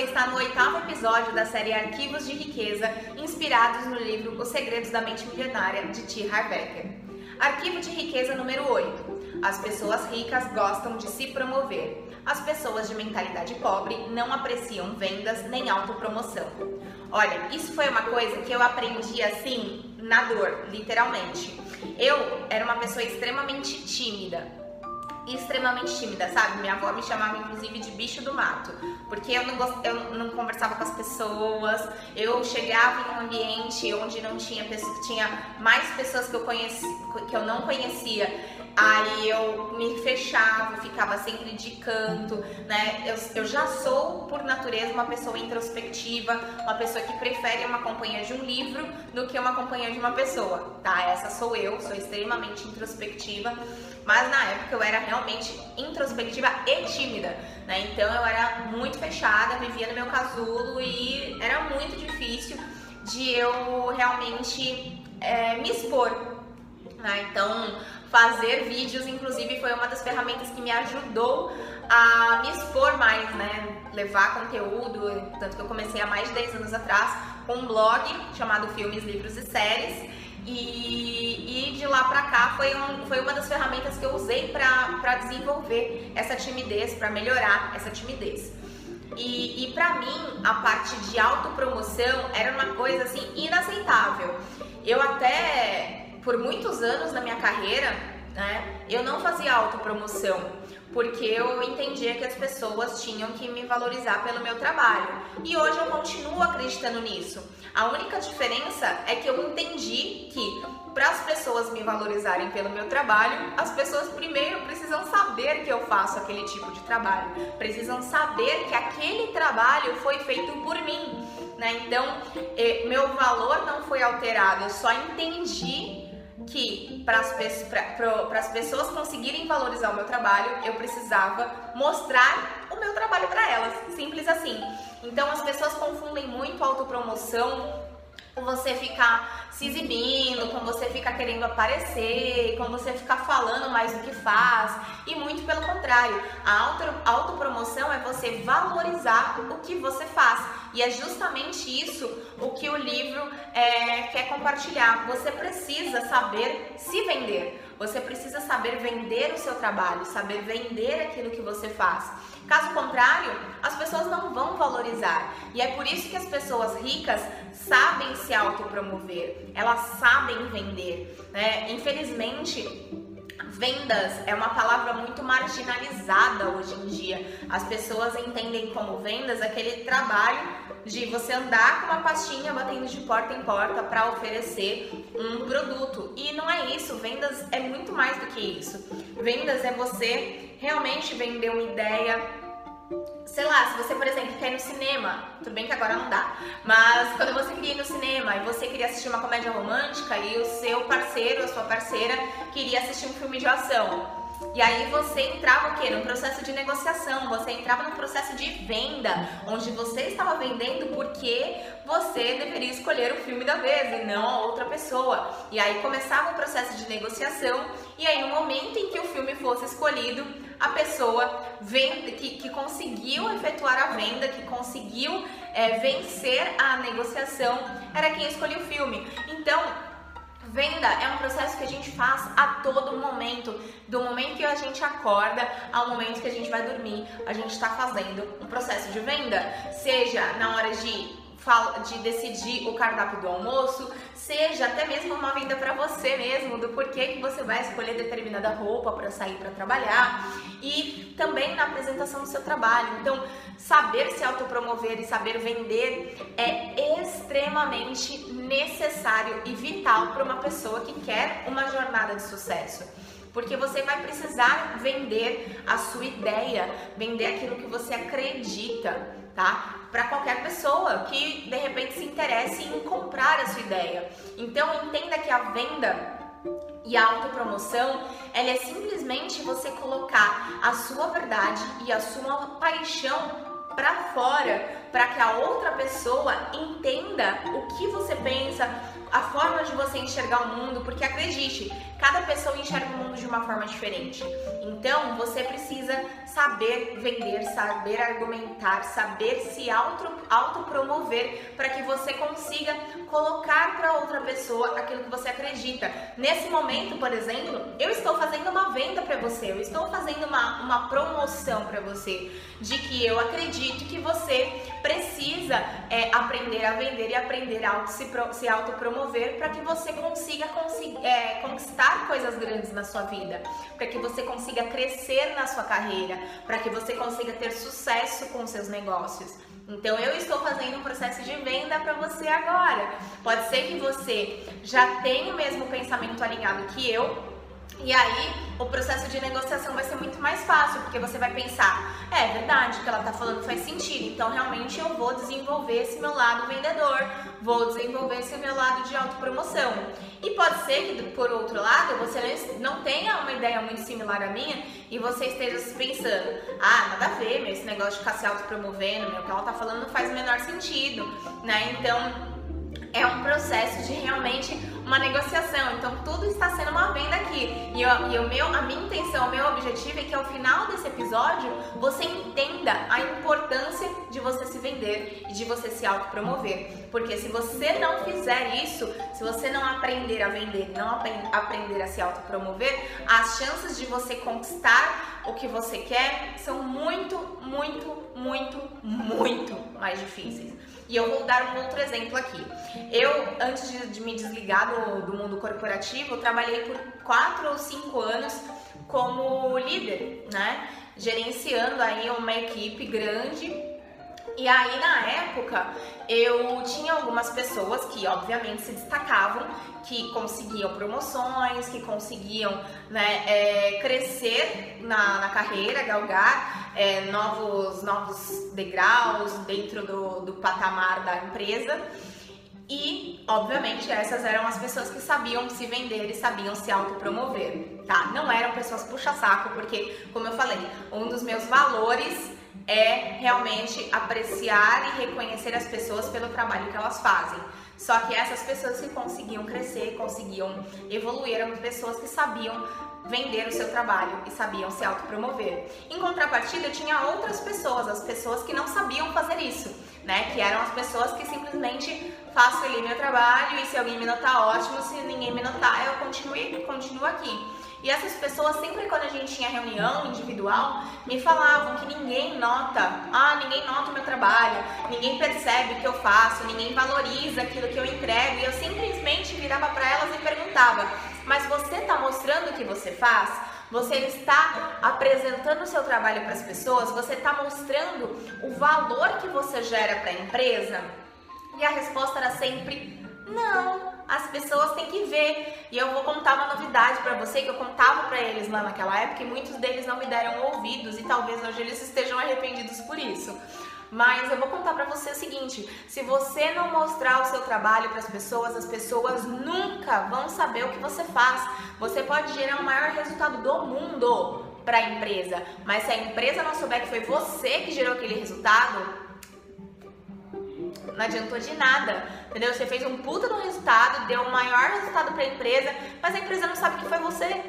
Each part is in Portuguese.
você está no oitavo episódio da série Arquivos de Riqueza, inspirados no livro Os Segredos da Mente Milionária, de T. Harv Eker. Arquivo de Riqueza número 8. As pessoas ricas gostam de se promover. As pessoas de mentalidade pobre não apreciam vendas nem autopromoção. Olha, isso foi uma coisa que eu aprendi assim, na dor, literalmente. Eu era uma pessoa extremamente tímida, extremamente tímida, sabe? Minha avó me chamava inclusive de bicho do mato, porque eu não, gost... eu não conversava com as pessoas, eu chegava em um ambiente onde não tinha pessoas, tinha mais pessoas que eu conheci, que eu não conhecia Aí eu me fechava, ficava sempre de canto, né? Eu, eu já sou, por natureza, uma pessoa introspectiva, uma pessoa que prefere uma companhia de um livro do que uma companhia de uma pessoa, tá? Essa sou eu, sou extremamente introspectiva, mas na época eu era realmente introspectiva e tímida, né? Então eu era muito fechada, vivia no meu casulo e era muito difícil de eu realmente é, me expor, né? Então, fazer vídeos, inclusive, foi uma das ferramentas que me ajudou a me expor mais, né? Levar conteúdo, tanto que eu comecei há mais de 10 anos atrás com um blog chamado Filmes, Livros e Séries. E, e de lá pra cá foi, um, foi uma das ferramentas que eu usei para desenvolver essa timidez, para melhorar essa timidez. E, e para mim, a parte de autopromoção era uma coisa assim inaceitável. Eu até por muitos anos na minha carreira, né, eu não fazia autopromoção, porque eu entendia que as pessoas tinham que me valorizar pelo meu trabalho. E hoje eu continuo acreditando nisso. A única diferença é que eu entendi que para as pessoas me valorizarem pelo meu trabalho, as pessoas primeiro precisam saber que eu faço aquele tipo de trabalho, precisam saber que aquele trabalho foi feito por mim. Né? Então, eh, meu valor não foi alterado, eu só entendi que para as pessoas conseguirem valorizar o meu trabalho, eu precisava mostrar o meu trabalho para elas. Simples assim. Então as pessoas confundem muito autopromoção com você ficar se exibindo, com você ficar querendo aparecer, com você ficar falando mais do que faz, e muito pelo contrário. A auto, autopromoção é você valorizar o que você faz, e é justamente isso o que o livro é, quer compartilhar. Você precisa saber se vender. Você precisa saber vender o seu trabalho, saber vender aquilo que você faz. Caso contrário, as pessoas não vão valorizar. E é por isso que as pessoas ricas sabem se autopromover, elas sabem vender. Né? Infelizmente, vendas é uma palavra muito marginalizada hoje em dia. As pessoas entendem como vendas aquele trabalho de você andar com uma pastinha batendo de porta em porta para oferecer um produto. E não é isso, vendas é muito mais do que isso. Vendas é você realmente vender uma ideia, sei lá, se você, por exemplo, quer ir no cinema, tudo bem que agora não dá, mas quando você queria ir no cinema e você queria assistir uma comédia romântica e o seu parceiro, a sua parceira, queria assistir um filme de ação. E aí você entrava o quê? Num processo de negociação, você entrava num processo de venda, onde você estava vendendo porque você deveria escolher o filme da vez e não a outra pessoa. E aí começava o processo de negociação, e aí no momento em que o filme fosse escolhido, a pessoa vende, que, que conseguiu efetuar a venda, que conseguiu é, vencer a negociação, era quem escolheu o filme. Então, Venda é um processo que a gente faz a todo momento, do momento que a gente acorda ao momento que a gente vai dormir, a gente está fazendo um processo de venda, seja na hora de de decidir o cardápio do almoço, seja até mesmo uma venda para você mesmo, do porquê que você vai escolher determinada roupa para sair para trabalhar e também na apresentação do seu trabalho. Então, saber se autopromover e saber vender é extremamente necessário e vital para uma pessoa que quer uma jornada de sucesso porque você vai precisar vender a sua ideia, vender aquilo que você acredita, tá? Para qualquer pessoa que de repente se interesse em comprar a sua ideia. Então entenda que a venda e a autopromoção, ela é simplesmente você colocar a sua verdade e a sua paixão para fora para que a outra pessoa entenda o que você pensa, a forma de você enxergar o mundo, porque acredite, cada pessoa enxerga o mundo de uma forma diferente. Então, você precisa saber vender, saber argumentar, saber se auto, autopromover para que você consiga colocar para outra pessoa aquilo que você acredita. Nesse momento, por exemplo, eu estou fazendo uma venda para você, eu estou fazendo uma, uma promoção para você de que eu acredito que você precisa é, aprender a vender e aprender a se, se autopromover para que você consiga é, conquistar coisas grandes na sua vida, para que você consiga crescer na sua carreira, para que você consiga ter sucesso com seus negócios. Então eu estou fazendo um processo de venda para você agora. Pode ser que você já tenha o mesmo pensamento alinhado que eu, e aí, o processo de negociação vai ser muito mais fácil, porque você vai pensar: é verdade, o que ela está falando faz sentido, então realmente eu vou desenvolver esse meu lado vendedor, vou desenvolver esse meu lado de autopromoção. E pode ser que, por outro lado, você não tenha uma ideia muito similar à minha e você esteja se pensando: ah, nada a ver, meu, esse negócio de ficar se autopromovendo, meu, o que ela está falando não faz o menor sentido, né? Então é um processo de realmente uma negociação. Então tudo está sendo uma venda aqui. E, eu, e o meu, a minha intenção, o meu objetivo é que ao final desse episódio você entenda a importância de você se vender e de você se autopromover. Porque se você não fizer isso, se você não aprender a vender, não aprender a se autopromover, as chances de você conquistar o que você quer são muito, muito, muito, muito mais difíceis. E eu vou dar um outro exemplo aqui. Eu, antes de, de me desligar do, do mundo corporativo, trabalhei por quatro ou cinco anos como líder, né? Gerenciando aí uma equipe grande e aí, na época, eu tinha algumas pessoas que, obviamente, se destacavam, que conseguiam promoções, que conseguiam né, é, crescer na, na, carreira, galgar é, novos, novos degraus dentro do, do patamar da empresa. E, obviamente, essas eram as pessoas que sabiam se vender e sabiam se autopromover, tá? Não eram pessoas puxa-saco, porque, como eu falei, um dos meus valores é realmente apreciar e reconhecer as pessoas pelo trabalho que elas fazem. Só que essas pessoas que conseguiam crescer, conseguiam evoluir, eram pessoas que sabiam vender o seu trabalho e sabiam se autopromover. Em contrapartida, tinha outras pessoas, as pessoas que não sabiam fazer isso, né? Que eram as pessoas que simplesmente faço ali meu trabalho e se alguém me notar, ótimo, se ninguém me notar, eu continuo, continuo aqui. E essas pessoas, sempre quando a gente tinha reunião individual, me falavam que ninguém nota, ah, ninguém nota o meu trabalho, ninguém percebe o que eu faço, ninguém valoriza aquilo que eu entrego. E eu simplesmente virava para elas e perguntava: Mas você está mostrando o que você faz? Você está apresentando o seu trabalho para as pessoas? Você está mostrando o valor que você gera para a empresa? E a resposta era sempre: Não as pessoas têm que ver. E eu vou contar uma novidade para você que eu contava para eles lá naquela época e muitos deles não me deram ouvidos e talvez hoje eles estejam arrependidos por isso. Mas eu vou contar para você o seguinte: se você não mostrar o seu trabalho para as pessoas, as pessoas nunca vão saber o que você faz. Você pode gerar o maior resultado do mundo para a empresa, mas se a empresa não souber que foi você que gerou aquele resultado, não adiantou de nada, entendeu? Você fez um puta no resultado, deu o maior resultado para a empresa, mas a empresa não sabe que foi você.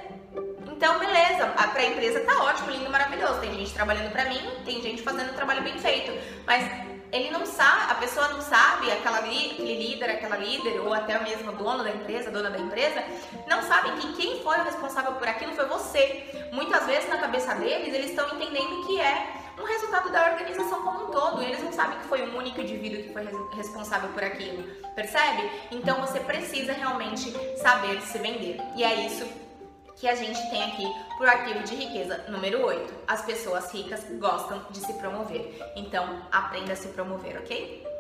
Então, beleza, para a empresa tá ótimo, lindo, maravilhoso. Tem gente trabalhando para mim, tem gente fazendo um trabalho bem feito, mas ele não sabe, a pessoa não sabe, aquela aquele líder, aquela líder, ou até mesmo dono da empresa, dona da empresa, não sabem que quem foi o responsável por aquilo foi você. Muitas vezes na cabeça deles, eles estão entendendo que é um resultado da organização como um todo. Eles não sabem que foi um único indivíduo que foi responsável por aquilo, percebe? Então você precisa realmente saber se vender. E é isso que a gente tem aqui pro arquivo de riqueza número 8. As pessoas ricas gostam de se promover. Então, aprenda a se promover, ok?